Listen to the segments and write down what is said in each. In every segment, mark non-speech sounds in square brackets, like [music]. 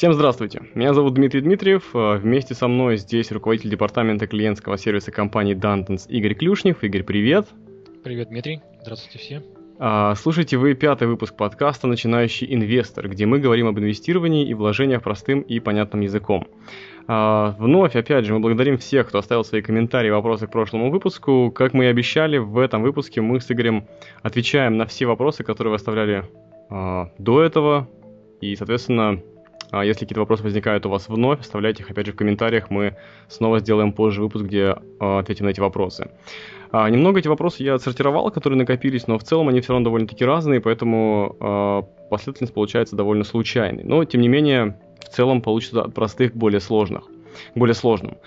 Всем здравствуйте. Меня зовут Дмитрий Дмитриев. Э, вместе со мной здесь руководитель департамента клиентского сервиса компании Dantons Игорь Клюшнев. Игорь, привет. Привет, Дмитрий. Здравствуйте все. А, слушайте вы пятый выпуск подкаста «Начинающий инвестор», где мы говорим об инвестировании и вложениях простым и понятным языком. А, вновь, опять же, мы благодарим всех, кто оставил свои комментарии и вопросы к прошлому выпуску. Как мы и обещали, в этом выпуске мы с Игорем отвечаем на все вопросы, которые вы оставляли а, до этого. И, соответственно, если какие-то вопросы возникают у вас вновь, оставляйте их опять же в комментариях. Мы снова сделаем позже выпуск, где э, ответим на эти вопросы. А, немного эти вопросы я отсортировал, которые накопились, но в целом они все равно довольно-таки разные, поэтому последовательность получается довольно случайной. Но, тем не менее, в целом получится от простых к более сложных, более сложным.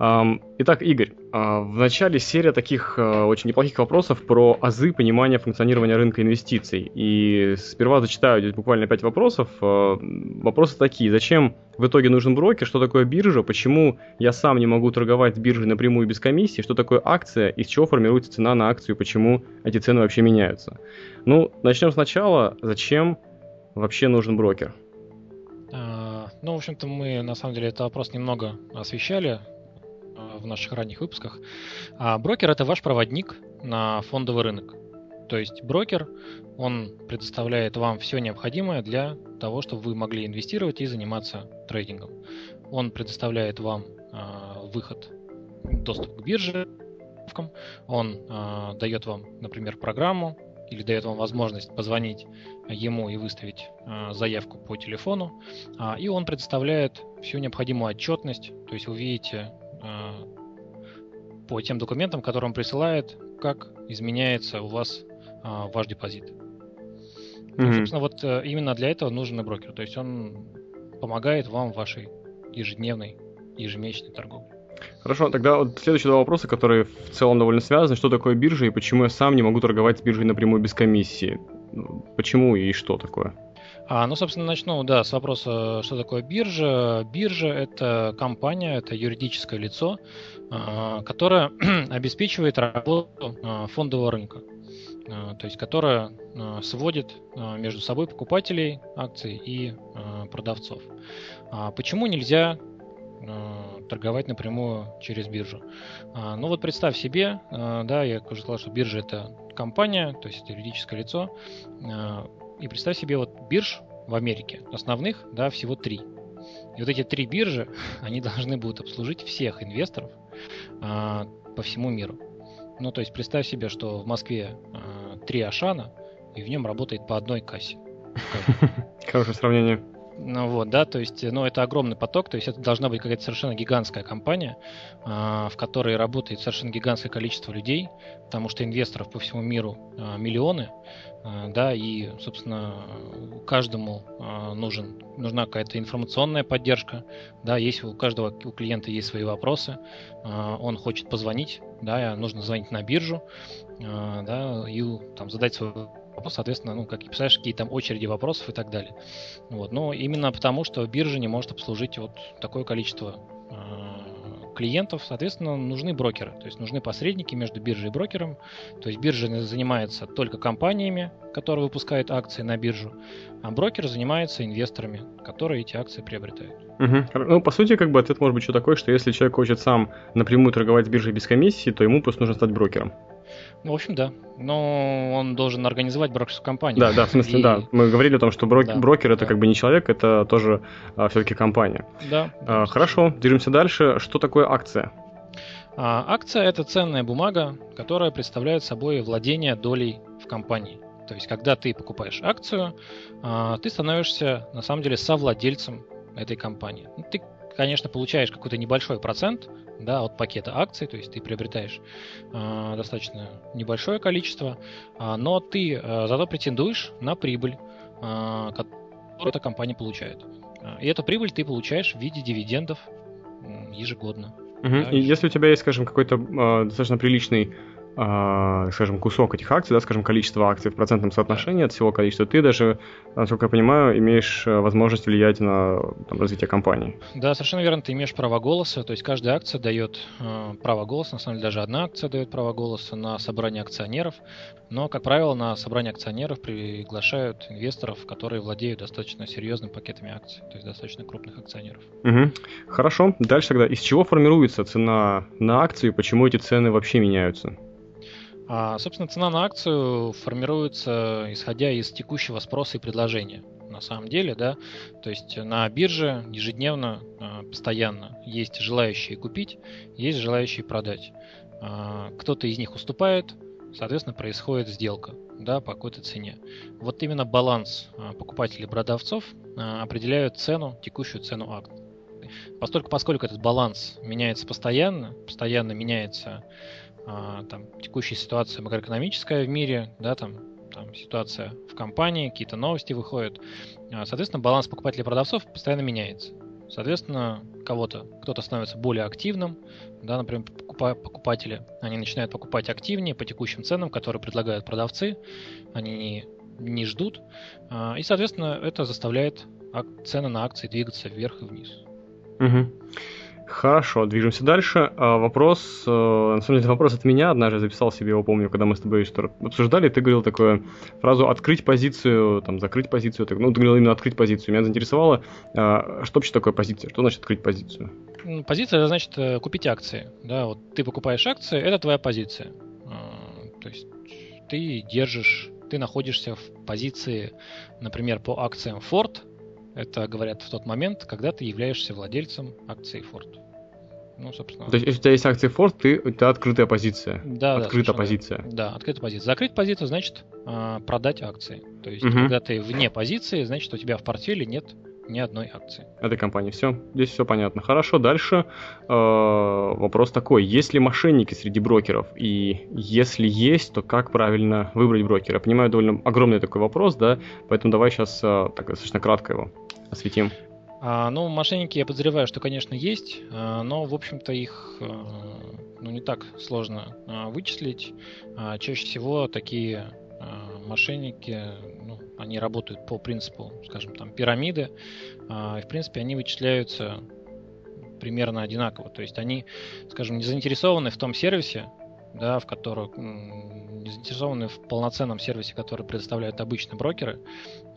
Итак, Игорь, а, в начале серия таких а, очень неплохих вопросов про азы понимания функционирования рынка инвестиций. И сперва зачитаю здесь буквально пять вопросов. А, вопросы такие. Зачем в итоге нужен брокер? Что такое биржа? Почему я сам не могу торговать биржей напрямую без комиссии? Что такое акция? Из чего формируется цена на акцию? Почему эти цены вообще меняются? Ну, начнем сначала. Зачем вообще нужен брокер? Ну, в общем-то, мы на самом деле этот вопрос немного освещали в наших ранних выпусках. А брокер это ваш проводник на фондовый рынок. То есть брокер, он предоставляет вам все необходимое для того, чтобы вы могли инвестировать и заниматься трейдингом. Он предоставляет вам э, выход, доступ к бирже, он э, дает вам, например, программу или дает вам возможность позвонить ему и выставить э, заявку по телефону, э, и он предоставляет всю необходимую отчетность, то есть вы видите Э, по тем документам, которые он присылает, как изменяется у вас а, ваш депозит. Mm-hmm. Собственно, вот э, именно для этого нужен и брокер. То есть он помогает вам в вашей ежедневной, ежемесячной торговле. Хорошо, тогда вот следующие два вопроса, которые в целом довольно связаны. Что такое биржа и почему я сам не могу торговать с биржей напрямую без комиссии? Почему и что такое? А, ну, собственно, начну, да, с вопроса, что такое биржа. Биржа – это компания, это юридическое лицо, а, которое [clears throat] обеспечивает работу а, фондового рынка. А, то есть, которая сводит между собой покупателей акций и продавцов. Почему нельзя торговать напрямую через биржу. А, ну вот представь себе, а, да, я уже сказал, что биржа это компания, то есть это юридическое лицо, и представь себе вот бирж в Америке, основных, да, всего три. И вот эти три биржи, [laughs] они должны будут обслужить всех инвесторов а, по всему миру. Ну, то есть представь себе, что в Москве а, три Ашана, и в нем работает по одной кассе. [laughs] Хорошее сравнение. Ну вот, да, то есть, ну, это огромный поток, то есть это должна быть какая-то совершенно гигантская компания, а, в которой работает совершенно гигантское количество людей, потому что инвесторов по всему миру а, миллионы, а, да, и, собственно, каждому нужен, нужна какая-то информационная поддержка, да, есть у каждого у клиента есть свои вопросы, он хочет позвонить, да, нужно звонить на биржу, да, и там задать свой вопрос, соответственно, ну, как и писаешь, какие там очереди вопросов и так далее. Вот. Но именно потому, что биржа не может обслужить вот такое количество э, клиентов, соответственно, нужны брокеры, то есть нужны посредники между биржей и брокером. То есть биржа занимается только компаниями, которые выпускают акции на биржу, а брокер занимается инвесторами, которые эти акции приобретают. Угу. Ну, по сути, как бы ответ может быть еще такой, что если человек хочет сам напрямую торговать с биржей без комиссии, то ему просто нужно стать брокером. Ну, в общем, да. Но он должен организовать брокерскую компанию. Да, да, в смысле, и... да. Мы говорили о том, что брок... да, брокер это да. как бы не человек, это тоже а, все-таки компания. Да. А, хорошо, движемся дальше. Что такое акция? А, акция это ценная бумага, которая представляет собой владение долей в компании. То есть, когда ты покупаешь акцию, а, ты становишься на самом деле совладельцем этой компании. Ты, конечно, получаешь какой-то небольшой процент да, от пакета акций, то есть ты приобретаешь э, достаточно небольшое количество, э, но ты э, зато претендуешь на прибыль, э, которую эта компания получает. И эту прибыль ты получаешь в виде дивидендов ежегодно. Угу. Да, и если у тебя есть, скажем, какой-то э, достаточно приличный скажем, кусок этих акций, да, скажем, количество акций в процентном соотношении от всего количества, ты даже, насколько я понимаю, имеешь э, возможность влиять на там, развитие компании. Да, совершенно верно, ты имеешь право голоса, то есть каждая акция дает э, право голоса, на самом деле даже одна акция дает право голоса на собрание акционеров, но, как правило, на собрание акционеров приглашают инвесторов, которые владеют достаточно серьезными пакетами акций, то есть достаточно крупных акционеров. Угу. Хорошо, дальше тогда, из чего формируется цена на акцию, почему эти цены вообще меняются? А, собственно, цена на акцию формируется исходя из текущего спроса и предложения. На самом деле, да, то есть на бирже ежедневно, а, постоянно есть желающие купить, есть желающие продать. А, кто-то из них уступает, соответственно, происходит сделка да, по какой-то цене. Вот именно баланс а, покупателей и продавцов определяют цену, текущую цену акций. Поскольку, поскольку этот баланс меняется постоянно, постоянно меняется а, там, текущая ситуация макроэкономическая в мире, да, там, там ситуация в компании, какие-то новости выходят. А, соответственно, баланс покупателей и продавцов постоянно меняется. Соответственно, кого-то, кто-то становится более активным, да, например, покупатели, они начинают покупать активнее по текущим ценам, которые предлагают продавцы, они не, не ждут, а, и, соответственно, это заставляет цены на акции двигаться вверх и вниз. Угу. Хорошо, движемся дальше. А, вопрос, э, на самом деле вопрос от меня, однажды записал себе его, помню, когда мы с тобой обсуждали, ты говорил такую фразу «открыть позицию», там, «закрыть позицию», так, ну, ты говорил именно «открыть позицию». Меня заинтересовало, а, что вообще такое позиция, что значит «открыть позицию»? Позиция, это значит э, купить акции, да, вот ты покупаешь акции, это твоя позиция. А, то есть ты держишь, ты находишься в позиции, например, по акциям Ford, это говорят в тот момент, когда ты являешься владельцем акций Ford. Ну, собственно. То есть, если у тебя есть акции Ford, ты, у тебя открытая позиция. Да, открытая да, позиция. Да, открытая позиция. Закрыть позицию значит э, продать акции. То есть, угу. когда ты вне позиции, значит, у тебя в портфеле нет ни одной акции. Этой компании. Все, здесь все понятно. Хорошо, дальше э, вопрос такой. Есть ли мошенники среди брокеров? И если есть, то как правильно выбрать брокера? Я понимаю, довольно огромный такой вопрос, да, поэтому давай сейчас э, так, достаточно кратко его осветим. А, ну, мошенники, я подозреваю, что, конечно, есть, а, но, в общем-то, их а, ну, не так сложно а, вычислить. А, чаще всего такие а, мошенники, ну, они работают по принципу, скажем, там, пирамиды, а, и, в принципе, они вычисляются примерно одинаково. То есть они, скажем, не заинтересованы в том сервисе, да, в котором не заинтересованы в полноценном сервисе, который предоставляют обычные брокеры.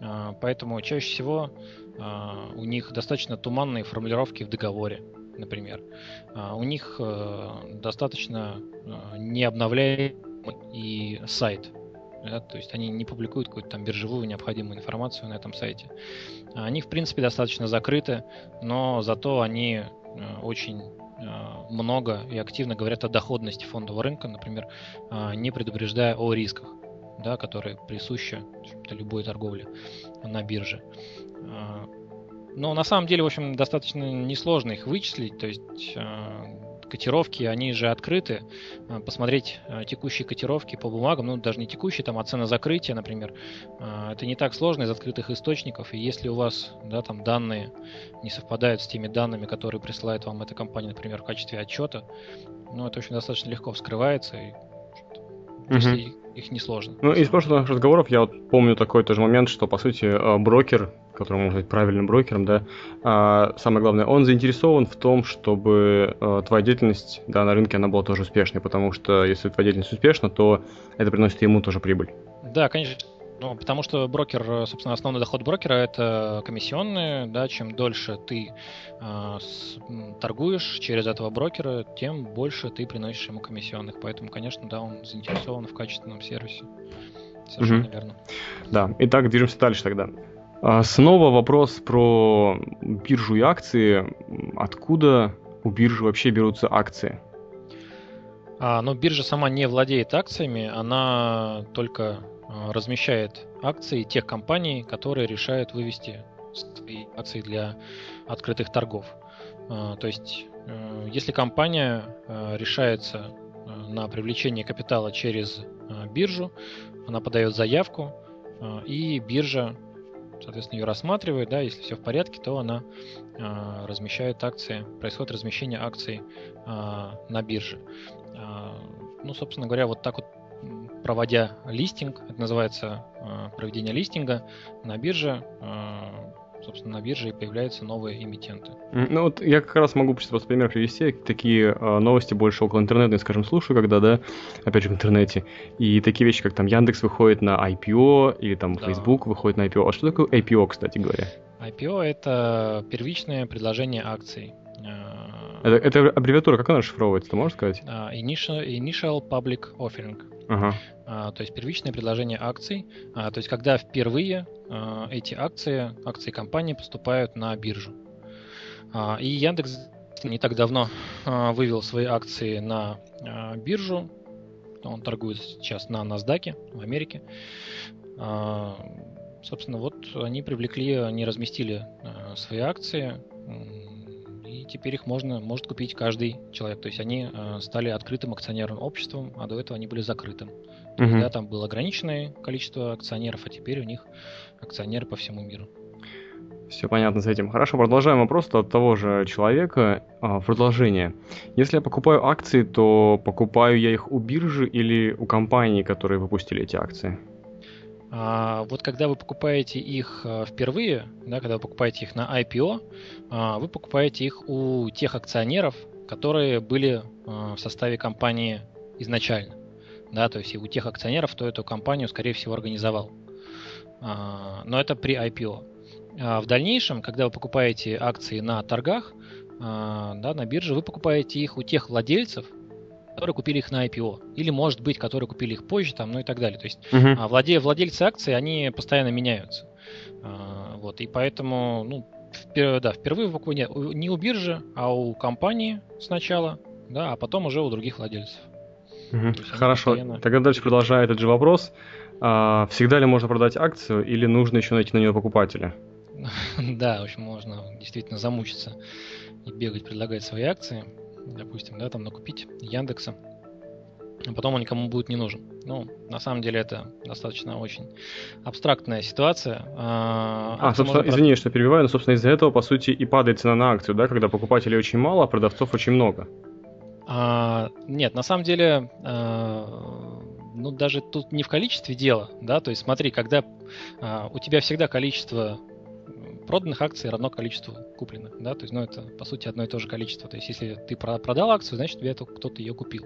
А, поэтому чаще всего а, у них достаточно туманные формулировки в договоре, например. У них э, достаточно э, не обновляемый и сайт. Да, то есть они не публикуют какую-то там биржевую необходимую информацию на этом сайте. Они, в принципе, достаточно закрыты, но зато они э, очень много и активно говорят о доходности фондового рынка, например, не предупреждая о рисках, да, которые присущи любой торговле на бирже. Но на самом деле, в общем, достаточно несложно их вычислить. То есть котировки, они же открыты. А, посмотреть текущие котировки по бумагам, ну даже не текущие, там, а цена закрытия, например, это не так сложно из открытых источников. И если у вас да, там данные не совпадают с теми данными, которые присылает вам эта компания, например, в качестве отчета, ну это, общем, достаточно легко вскрывается. И, угу их несложно. Ну, из прошлых разговоров я вот помню такой тоже момент, что, по сути, э, брокер, который может быть правильным брокером, да, а, самое главное, он заинтересован в том, чтобы э, твоя деятельность, да, на рынке, она была тоже успешной, потому что если твоя деятельность успешна, то это приносит ему тоже прибыль. Да, конечно. Ну, потому что брокер, собственно, основной доход брокера это комиссионные, да, чем дольше ты э, с, торгуешь через этого брокера, тем больше ты приносишь ему комиссионных. Поэтому, конечно, да, он заинтересован в качественном сервисе. Совершенно угу. верно. Да, итак, движемся дальше тогда. А, снова вопрос про биржу и акции. Откуда у биржи вообще берутся акции? А, ну, биржа сама не владеет акциями, она только Э, размещает акции тех компаний, которые решают вывести свои акции для открытых торгов. Э, то есть, э, если компания решается на привлечение капитала через биржу, она подает заявку, и биржа, соответственно, ее рассматривает, да, если все в порядке, то она размещает акции, происходит размещение акций на бирже. Ну, собственно говоря, вот так вот проводя листинг, это называется э, проведение листинга на бирже, э, собственно, на бирже и появляются новые эмитенты. Ну вот я как раз могу просто пример привести. Такие э, новости больше около интернета, скажем, слушаю, когда, да, опять же, в интернете. И такие вещи, как там Яндекс выходит на IPO, или там да. Facebook выходит на IPO. А что такое IPO, кстати говоря? IPO — это первичное предложение акций. Это, это аббревиатура, как она расшифровывается, ты можешь сказать? Uh, initial, initial Public Offering. Ага. Uh, то есть первичное предложение акций. Uh, то есть когда впервые uh, эти акции, акции компании поступают на биржу. Uh, и Яндекс не так давно uh, вывел свои акции на uh, биржу. Он торгует сейчас на NASDAQ в Америке. Uh, собственно, вот они привлекли, они разместили uh, свои акции и теперь их можно, может купить каждый человек. То есть они э, стали открытым акционерным обществом, а до этого они были закрытым. То есть, да, там было ограниченное количество акционеров, а теперь у них акционеры по всему миру. Все понятно с этим. Хорошо, продолжаем вопрос от того же человека. А, продолжение. Если я покупаю акции, то покупаю я их у биржи или у компании, которые выпустили эти акции? А, вот когда вы покупаете их а, впервые, да, когда вы покупаете их на IPO, а, вы покупаете их у тех акционеров, которые были в составе компании изначально. Да, то есть и у тех акционеров, кто эту компанию, скорее всего, организовал. Но это при IPO. В дальнейшем, когда вы покупаете акции на торгах, да, на бирже, вы покупаете их у тех владельцев, которые купили их на IPO. Или, может быть, которые купили их позже, там, ну и так далее. То есть uh-huh. владе, владельцы акций, они постоянно меняются. А, вот, и поэтому, ну, впер, да, впервые в не, не у биржи, а у компании сначала, да, а потом уже у других владельцев. Угу. Хорошо. Постоянно... Тогда дальше продолжая этот же вопрос. А, всегда ли можно продать акцию или нужно еще найти на нее покупателя? [laughs] да, в общем, можно действительно замучиться и бегать, предлагать свои акции допустим, да, там накупить Яндекса, а потом он никому будет не нужен. Ну, на самом деле это достаточно очень абстрактная ситуация. А, а собственно, можно... извини, что перебиваю, но, собственно, из-за этого, по сути, и падает цена на акцию, да, когда покупателей очень мало, а продавцов очень много. А, нет, на самом деле, а, ну, даже тут не в количестве дела, да, то есть смотри, когда а, у тебя всегда количество проданных акций равно количеству купленных, да, то есть, ну, это, по сути, одно и то же количество, то есть, если ты продал акцию, значит, тебе кто-то ее купил.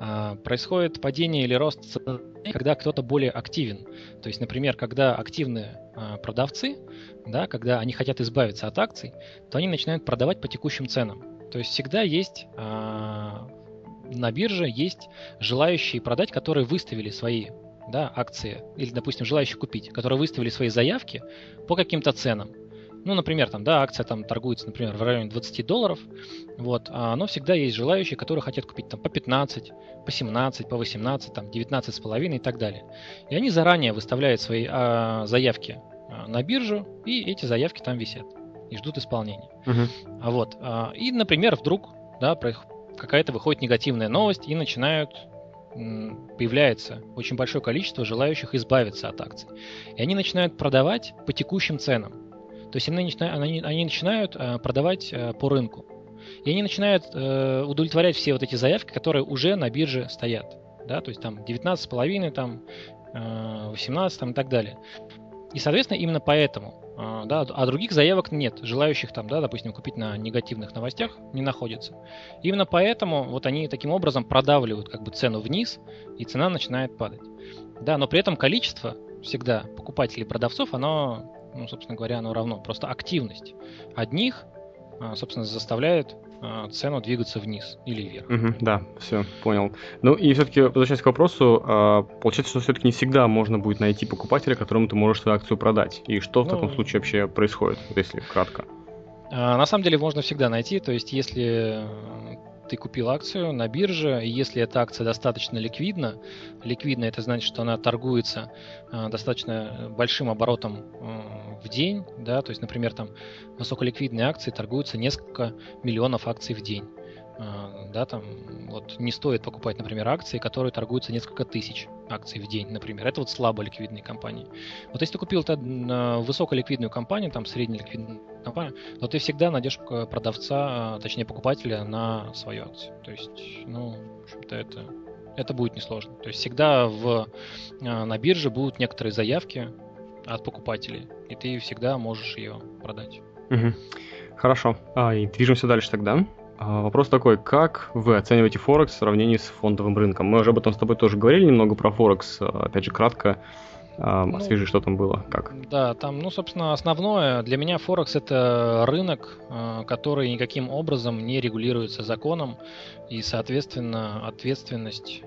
А, происходит падение или рост цены, когда кто-то более активен, то есть, например, когда активные а, продавцы, да, когда они хотят избавиться от акций, то они начинают продавать по текущим ценам, то есть, всегда есть а, на бирже есть желающие продать, которые выставили свои да, акции, или, допустим, желающие купить, которые выставили свои заявки по каким-то ценам. Ну, например, там, да, акция там торгуется, например, в районе 20 долларов, вот, а, но всегда есть желающие, которые хотят купить там по 15, по 17, по 18, там, 19 с половиной и так далее. И они заранее выставляют свои а, заявки а, на биржу, и эти заявки там висят и ждут исполнения. Uh-huh. А вот, а, и, например, вдруг, да, какая-то выходит негативная новость и начинают появляется очень большое количество желающих избавиться от акций. И они начинают продавать по текущим ценам. То есть они начинают, они, они начинают э, продавать э, по рынку. И они начинают э, удовлетворять все вот эти заявки, которые уже на бирже стоят. Да, то есть там 19,5, там 18 там, и так далее. И, соответственно, именно поэтому, да, а других заявок нет, желающих там, да, допустим, купить на негативных новостях не находится. Именно поэтому вот они таким образом продавливают как бы цену вниз, и цена начинает падать. Да, но при этом количество всегда покупателей продавцов, оно ну, собственно говоря, оно равно. Просто активность одних, а, собственно, заставляет а, цену двигаться вниз или вверх. Угу, да, все, понял. Ну и все-таки, возвращаясь к вопросу, а, получается, что все-таки не всегда можно будет найти покупателя, которому ты можешь свою акцию продать. И что в ну, таком случае вообще происходит, если кратко? На самом деле можно всегда найти, то есть если ты купил акцию на бирже, и если эта акция достаточно ликвидна, ликвидна это значит, что она торгуется э, достаточно большим оборотом э, в день, да, то есть, например, там высоколиквидные акции торгуются несколько миллионов акций в день. А, да, там вот не стоит покупать, например, акции, которые торгуются несколько тысяч акций в день, например. Это вот слабо ликвидные компании. Вот если ты купил высоколиквидную компанию, там среднеликвидную компанию, то ты всегда найдешь продавца, а, точнее покупателя на свою акцию. То есть, ну, в общем-то, это это будет несложно. То есть всегда в, на бирже будут некоторые заявки от покупателей, и ты всегда можешь ее продать. Угу. Хорошо. А, и движемся дальше тогда. А, вопрос такой, как вы оцениваете Форекс в сравнении с фондовым рынком? Мы уже об этом с тобой тоже говорили немного про Форекс, а, опять же, кратко. А, ну, освежи, что там было, как? Да, там, ну, собственно, основное для меня Форекс это рынок, который никаким образом не регулируется законом, и, соответственно, ответственность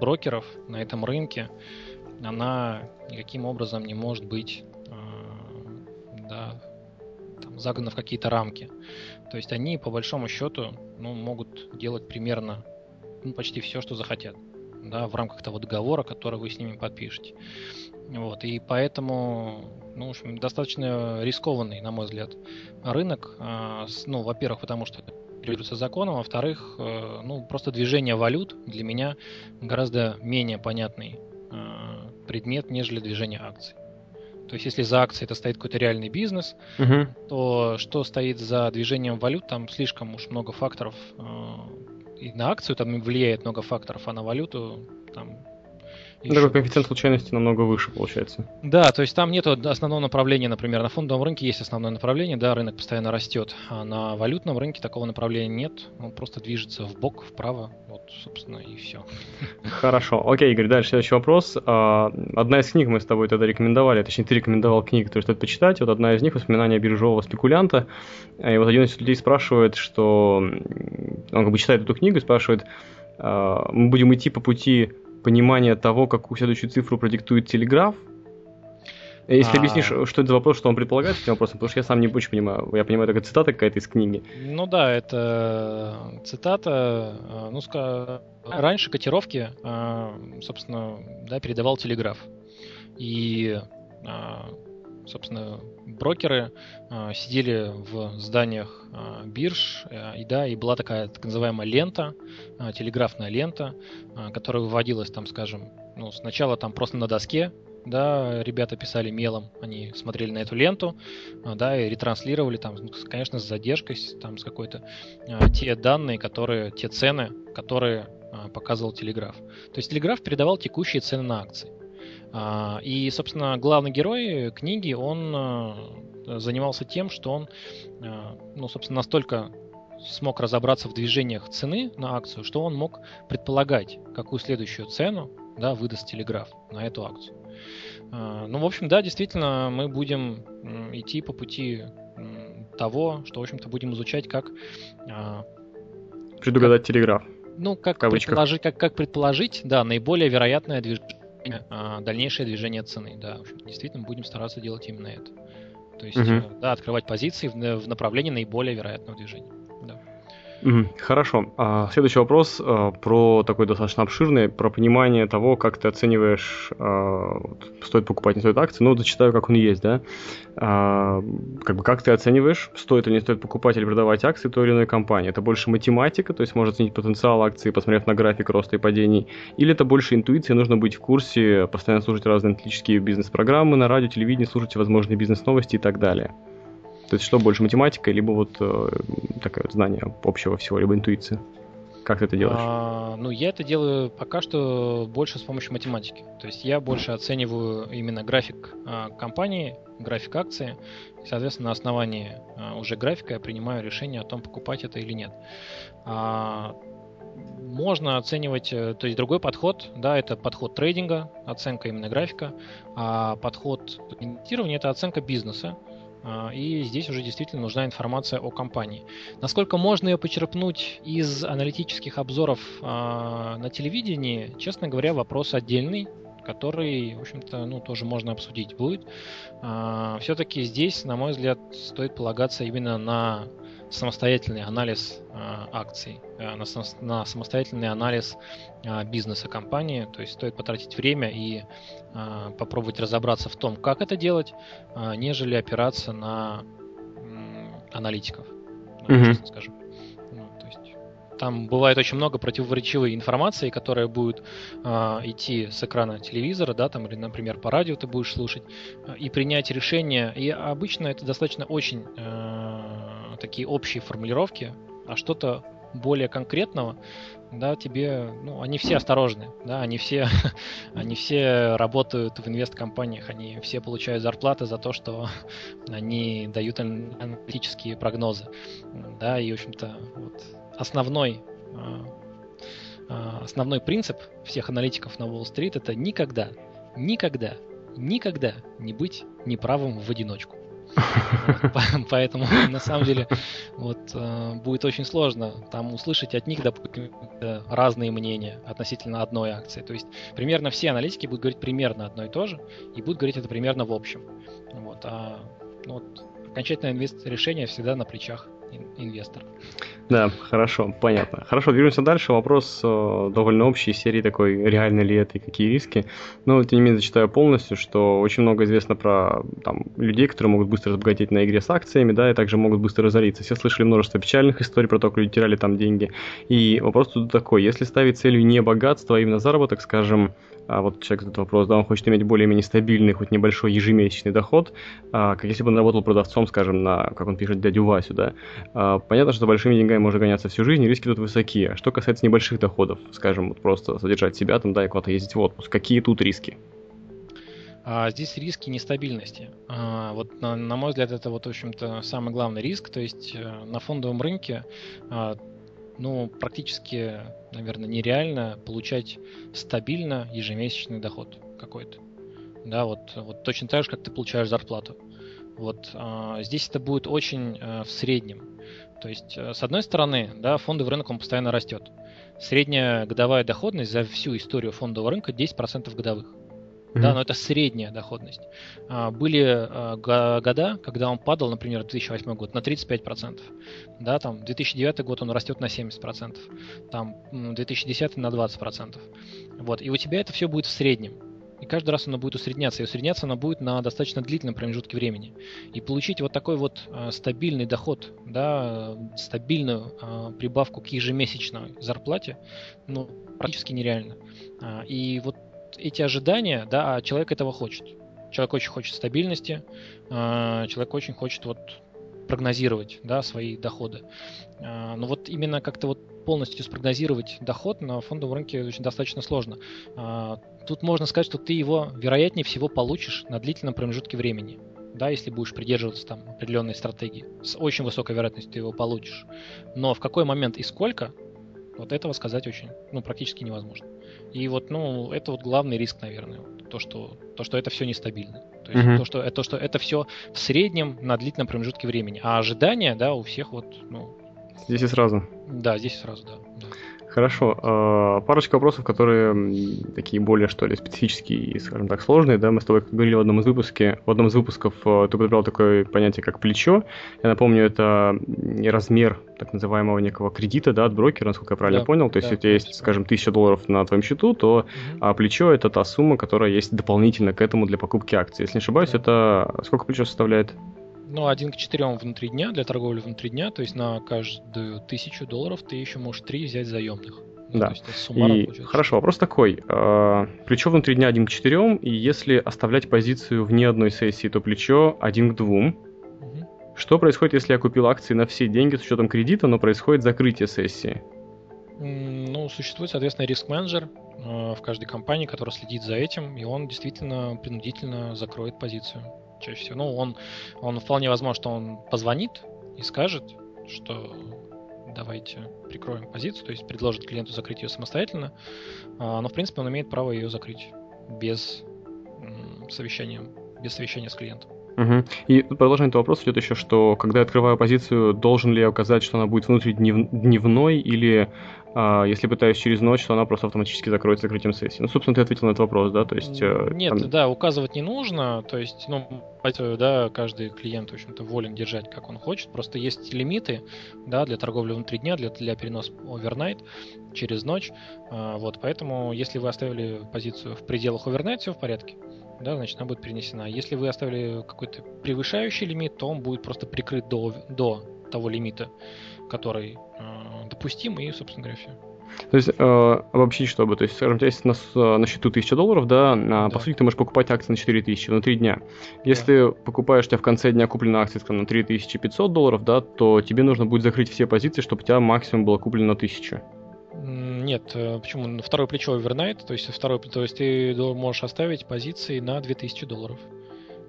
брокеров на этом рынке, она никаким образом не может быть да, там, загнана в какие-то рамки. То есть они, по большому счету, ну, могут делать примерно ну, почти все, что захотят, да, в рамках того договора, который вы с ними подпишете. Вот, и поэтому, ну, в общем, достаточно рискованный, на мой взгляд, рынок. А, ну, во-первых, потому что регулируется законом, во-вторых, э, ну, просто движение валют для меня гораздо менее понятный э, предмет, нежели движение акций. То есть, если за акцией это стоит какой-то реальный бизнес, угу. то что стоит за движением валют, там слишком уж много факторов. Э, и на акцию там влияет много факторов, а на валюту там еще Такой коэффициент случайности намного выше получается. Да, то есть там нет основного направления, например, на фондовом рынке есть основное направление, да, рынок постоянно растет, а на валютном рынке такого направления нет, он просто движется в бок, вправо, вот, собственно, и все. Хорошо, окей, Игорь, дальше следующий вопрос. А, одна из книг мы с тобой тогда рекомендовали, точнее, ты рекомендовал книги, которые стоит почитать, вот одна из них «Воспоминания биржевого спекулянта», и вот один из людей спрашивает, что он как бы читает эту книгу и спрашивает, а, мы будем идти по пути понимание того, какую следующую цифру продиктует телеграф. Если а... объяснишь, что это за вопрос, что он предполагает этим вопросом, потому что я сам не очень понимаю. Я понимаю, это цитата какая-то из книги. Ну да, это цитата. А, ну, ска... раньше котировки, собственно, да, передавал телеграф. И собственно, брокеры э, сидели в зданиях э, бирж, э, и да, и была такая так называемая лента, э, телеграфная лента, э, которая выводилась там, скажем, ну, сначала там просто на доске, да, ребята писали мелом, они смотрели на эту ленту, да, и ретранслировали там, конечно, с задержкой, там, с какой-то, те данные, которые, те цены, которые показывал телеграф. То есть телеграф передавал текущие цены на акции. А, и, собственно, главный герой книги, он э, занимался тем, что он, э, ну, собственно, настолько смог разобраться в движениях цены на акцию, что он мог предполагать, какую следующую цену да, выдаст телеграф на эту акцию. А, ну, в общем, да, действительно, мы будем идти по пути того, что, в общем-то, будем изучать, как... А, Предугадать как, телеграф. Ну, как предположить, как, как предположить, да, наиболее вероятное движение дальнейшее движение цены. Да, действительно будем стараться делать именно это. То есть, угу. да, открывать позиции в, в направлении наиболее вероятного движения. Хорошо. А, следующий вопрос а, про такой достаточно обширный, про понимание того, как ты оцениваешь, а, стоит покупать, не стоит акции. Ну, зачитаю, как он есть, да. Как бы как ты оцениваешь, стоит или не стоит покупать или продавать акции той или иной компании. Это больше математика, то есть можно оценить потенциал акции, посмотрев на график роста и падений. Или это больше интуиция, нужно быть в курсе, постоянно слушать разные аналитические бизнес-программы на радио, телевидении, слушать возможные бизнес-новости и так далее. То есть что больше, математика, либо вот э, такое вот знание общего всего, либо интуиция? Как ты это делаешь? А, ну, я это делаю пока что больше с помощью математики. То есть я больше оцениваю именно график а, компании, график акции. И, соответственно, на основании а, уже графика я принимаю решение о том, покупать это или нет. А, можно оценивать, э, то есть другой подход, да, это подход трейдинга, оценка именно графика, а подход инвестирования это оценка бизнеса, и здесь уже действительно нужна информация о компании. Насколько можно ее почерпнуть из аналитических обзоров а, на телевидении, честно говоря, вопрос отдельный, который, в общем-то, ну, тоже можно обсудить будет. А, Все-таки здесь, на мой взгляд, стоит полагаться именно на самостоятельный анализ э, акций, э, на, на самостоятельный анализ э, бизнеса компании. То есть стоит потратить время и э, попробовать разобраться в том, как это делать, э, нежели опираться на э, аналитиков, mm-hmm. честно скажу. Там бывает очень много противоречивой информации, которая будет э, идти с экрана телевизора, да, там, или, например, по радио ты будешь слушать, э, и принять решение. И обычно это достаточно очень э, такие общие формулировки, а что-то более конкретного, да, тебе, ну, они все осторожны, да, они все, [laughs] они все работают в инвест-компаниях, они все получают зарплаты за то, что [laughs] они дают аналитические прогнозы, да, и, в общем-то, вот основной а, а, основной принцип всех аналитиков на Уолл-стрит это никогда, никогда, никогда не быть неправым в одиночку. [laughs] Поэтому, на самом деле, вот э, будет очень сложно там услышать от них, допустим, разные мнения относительно одной акции. То есть примерно все аналитики будут говорить примерно одно и то же, и будут говорить это примерно в общем. Вот, а ну, вот, окончательное решение всегда на плечах инвестора. Да, хорошо, понятно. Хорошо, движемся дальше. Вопрос э, довольно общий серии такой, реально ли это и какие риски. Но, тем не менее, зачитаю полностью, что очень много известно про там, людей, которые могут быстро разбогатеть на игре с акциями, да, и также могут быстро разориться. Все слышали множество печальных историй про то, как люди теряли там деньги. И вопрос тут такой, если ставить целью не богатство, а именно заработок, скажем, а вот человек задает вопрос, да, он хочет иметь более-менее стабильный, хоть небольшой ежемесячный доход, а, как если бы он работал продавцом, скажем, на, как он пишет, дядю Васю, да. А, понятно, что большими деньгами можно гоняться всю жизнь, риски тут высокие. А что касается небольших доходов, скажем, вот просто содержать себя там, да, и куда-то ездить в отпуск, какие тут риски? А здесь риски нестабильности. А, вот на, на мой взгляд, это вот, в общем-то, самый главный риск. То есть э, на фондовом рынке а, ну, практически, наверное, нереально получать стабильно ежемесячный доход какой-то. Да, вот, вот точно так же, как ты получаешь зарплату. Вот а, здесь это будет очень а, в среднем. То есть, а, с одной стороны, да, фондовый рынок он постоянно растет. Средняя годовая доходность за всю историю фондового рынка 10% годовых. Mm-hmm. Да, но это средняя доходность. А, были а, года, когда он падал, например, 2008 год на 35%. Да, там 2009 год он растет на 70%. Там 2010 на 20%. Вот, и у тебя это все будет в среднем. И каждый раз оно будет усредняться. И усредняться оно будет на достаточно длительном промежутке времени. И получить вот такой вот э, стабильный доход, да, стабильную прибавку к ежемесячной зарплате, ну, практически нереально. И вот эти ожидания, да, а человек этого хочет. Человек очень хочет стабильности, а, человек очень хочет вот прогнозировать, да, свои доходы. А, но вот именно как-то вот полностью спрогнозировать доход на фондовом рынке очень достаточно сложно. Тут можно сказать, что ты его, вероятнее всего, получишь на длительном промежутке времени. Да, если будешь придерживаться там определенной стратегии. С очень высокой вероятностью ты его получишь. Но в какой момент и сколько, вот этого сказать очень, ну, практически невозможно. И вот, ну, это вот главный риск, наверное, то, что, то, что это все нестабильно. То есть mm-hmm. то, что, то, что это все в среднем на длительном промежутке времени. А ожидания, да, у всех вот, ну... Здесь и сразу. Да, здесь и сразу, да. да. Хорошо. А, парочка вопросов, которые такие более, что ли, специфические и, скажем так, сложные. Да, мы с тобой говорили в одном из выпусков, в одном из выпусков а, ты подобрал такое понятие, как плечо. Я напомню, это размер так называемого некого кредита, да, от брокера, насколько я правильно да, понял. То есть, да, если у тебя есть, скажем, 1000 долларов на твоем счету, то угу. а плечо это та сумма, которая есть дополнительно к этому для покупки акций. Если не ошибаюсь, да. это сколько плечо составляет? Ну, один к четырем внутри дня для торговли внутри дня, то есть на каждую тысячу долларов ты еще можешь три взять заемных. Ну, да. и хорошо, вопрос такой. Э, плечо внутри дня 1 к 4, и если оставлять позицию вне одной сессии, то плечо 1 к 2. Угу. Что происходит, если я купил акции на все деньги с учетом кредита, но происходит закрытие сессии? Ну, существует, соответственно, риск-менеджер э, в каждой компании, который следит за этим, и он действительно принудительно закроет позицию чаще всего. Ну, он, он вполне возможно, что он позвонит и скажет, что давайте прикроем позицию, то есть предложит клиенту закрыть ее самостоятельно, а, но в принципе он имеет право ее закрыть без совещания, без совещания с клиентом. Угу. И продолжение этого вопроса идет еще, что когда я открываю позицию, должен ли я указать, что она будет внутридневной или а, если пытаюсь через ночь, то она просто автоматически закроется закрытием сессии. Ну, собственно, ты ответил на этот вопрос, да, то есть... Э, Нет, там... да, указывать не нужно, то есть, ну, да, каждый клиент, в общем-то, волен держать, как он хочет, просто есть лимиты, да, для торговли внутри дня, для, для переноса овернайт через ночь, а, вот, поэтому, если вы оставили позицию в пределах овернайт, все в порядке, да, значит, она будет перенесена. Если вы оставили какой-то превышающий лимит, то он будет просто прикрыт до, до того лимита, который э, допустим, и, собственно говоря, все. То есть, э, обобщить, чтобы, то есть, скажем, у тебя есть на, на счету 1000 долларов, да, на, да, по сути, ты можешь покупать акции на 4000 внутри дня. Если да. покупаешь, у тебя в конце дня куплена акция, скажем, на 3500 долларов, да, то тебе нужно будет закрыть все позиции, чтобы у тебя максимум было куплено на 1000. Нет, э, почему? Второе плечо овернайт, то есть, второе, то есть ты можешь оставить позиции на 2000 долларов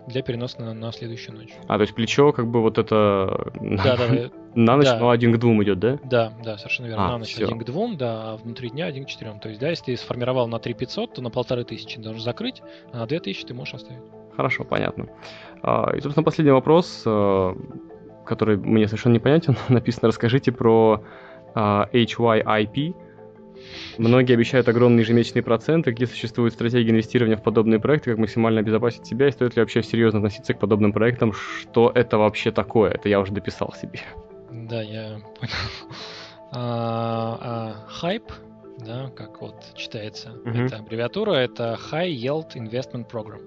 для переноса на, на следующую ночь. А, то есть плечо как бы вот это да, да, [laughs] на ночь, да. но один к двум идет, да? Да, да, совершенно верно. А, на ночь все. один к двум, да, а внутри дня один к четырем. То есть, да, если ты сформировал на 3500, то на полторы тысячи должен закрыть, а на 2000 ты можешь оставить. Хорошо, понятно. А, и, собственно, последний вопрос, а, который мне совершенно непонятен. [laughs] Написано, расскажите про HYIP, Многие обещают огромные ежемесячные проценты. Где существует стратегия инвестирования в подобные проекты, как максимально обезопасить себя, и стоит ли вообще серьезно относиться к подобным проектам? Что это вообще такое? Это я уже дописал себе. Да, я понял. А, а, хайп, да, как вот читается, uh-huh. это аббревиатура, это High Yield Investment Program.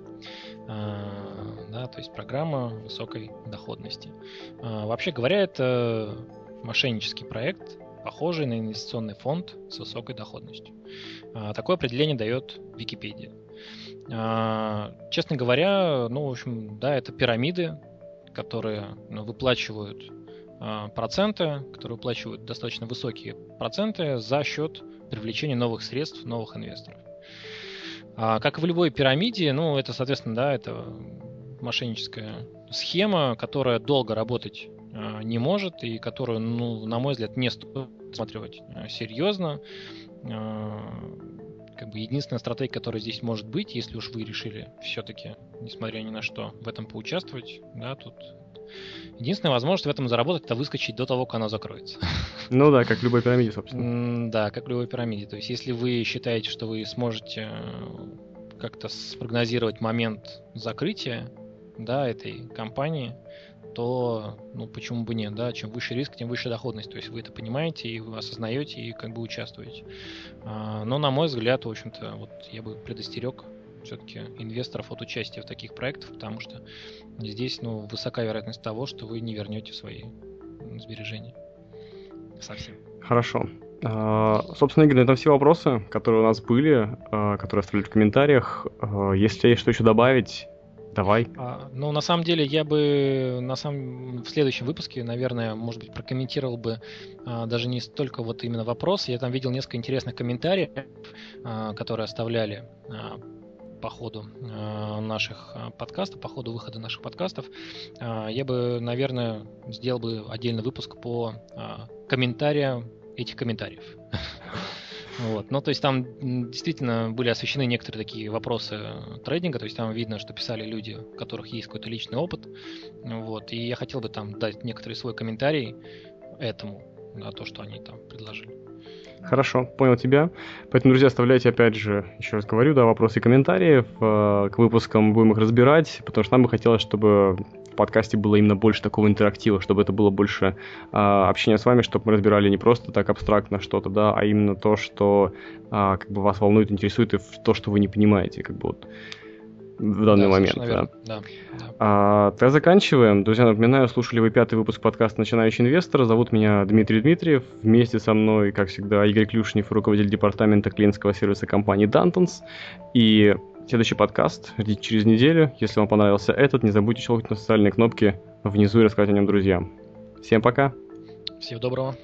А, да, то есть программа высокой доходности. А, вообще говоря, это мошеннический проект, похожий на инвестиционный фонд с высокой доходностью. А, такое определение дает Википедия. А, честно говоря, ну, в общем, да, это пирамиды, которые ну, выплачивают а, проценты, которые выплачивают достаточно высокие проценты за счет привлечения новых средств, новых инвесторов. Как и в любой пирамиде, ну, это, соответственно, да, это мошенническая схема, которая долго работать не может и которую, ну, на мой взгляд, не стоит рассматривать э, серьезно. Э, как бы единственная стратегия, которая здесь может быть, если уж вы решили все-таки, несмотря ни на что, в этом поучаствовать, да, тут Единственная возможность в этом заработать, это выскочить до того, как она закроется. [laughs] Ну да, как в любой пирамиде, собственно. Да, как в любой пирамиде. То есть, если вы считаете, что вы сможете как-то спрогнозировать момент закрытия да, этой компании, то, ну, почему бы нет, да, чем выше риск, тем выше доходность, то есть вы это понимаете и вы осознаете и как бы участвуете. А, но, на мой взгляд, в общем-то, вот я бы предостерег все-таки инвесторов от участия в таких проектах, потому что здесь, ну, высока вероятность того, что вы не вернете свои сбережения совсем. Хорошо. Uh, собственно, Игорь, это все вопросы, которые у нас были, uh, которые оставили в комментариях. Если есть что еще добавить, Давай. А, ну, на самом деле, я бы на самом в следующем выпуске, наверное, может быть, прокомментировал бы а, даже не столько вот именно вопрос. Я там видел несколько интересных комментариев, а, которые оставляли а, по ходу а, наших а, подкастов, по ходу выхода наших подкастов. А, я бы, наверное, сделал бы отдельный выпуск по комментариям этих комментариев. [laughs] Вот. Ну, то есть там действительно были освещены некоторые такие вопросы трейдинга, то есть там видно, что писали люди, у которых есть какой-то личный опыт. Вот. И я хотел бы там дать некоторый свой комментарий этому, на то, что они там предложили. Хорошо, понял тебя. Поэтому, друзья, оставляйте, опять же, еще раз говорю, да, вопросы и комментарии. Э, к выпускам будем их разбирать, потому что нам бы хотелось, чтобы подкасте было именно больше такого интерактива, чтобы это было больше э, общения с вами, чтобы мы разбирали не просто так абстрактно что-то, да, а именно то, что э, как бы вас волнует, интересует, и то, что вы не понимаете, как бы вот в данный да, момент. Да. Да, да. А, тогда заканчиваем. Друзья, напоминаю, слушали вы пятый выпуск подкаста «Начинающий инвестор». Зовут меня Дмитрий Дмитриев. Вместе со мной, как всегда, Игорь Клюшнев, руководитель департамента клиентского сервиса компании Dantons. И Следующий подкаст ждите через неделю. Если вам понравился этот, не забудьте щелкнуть на социальные кнопки внизу и рассказать о нем друзьям. Всем пока. Всего доброго.